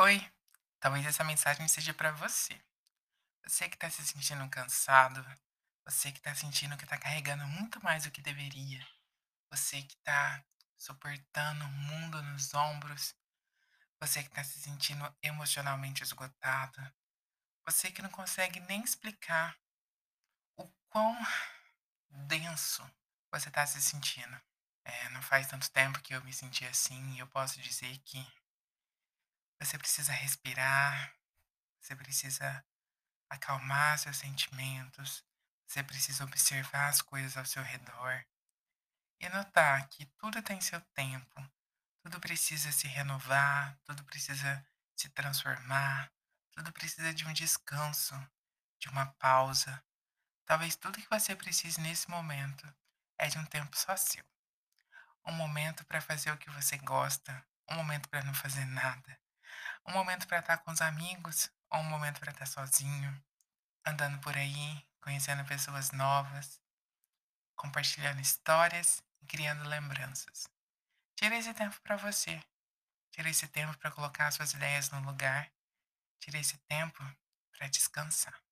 Oi, talvez essa mensagem seja para você. Você que está se sentindo cansado, você que está sentindo que está carregando muito mais do que deveria, você que está suportando o mundo nos ombros, você que está se sentindo emocionalmente esgotado, você que não consegue nem explicar o quão denso você está se sentindo. É, não faz tanto tempo que eu me senti assim e eu posso dizer que você precisa respirar, você precisa acalmar seus sentimentos, você precisa observar as coisas ao seu redor e notar que tudo tem seu tempo, tudo precisa se renovar, tudo precisa se transformar, tudo precisa de um descanso, de uma pausa. Talvez tudo que você precise nesse momento é de um tempo só seu. Um momento para fazer o que você gosta, um momento para não fazer nada, um momento para estar com os amigos ou um momento para estar sozinho, andando por aí, conhecendo pessoas novas, compartilhando histórias e criando lembranças. Tire esse tempo para você. Tire esse tempo para colocar suas ideias no lugar. Tire esse tempo para descansar.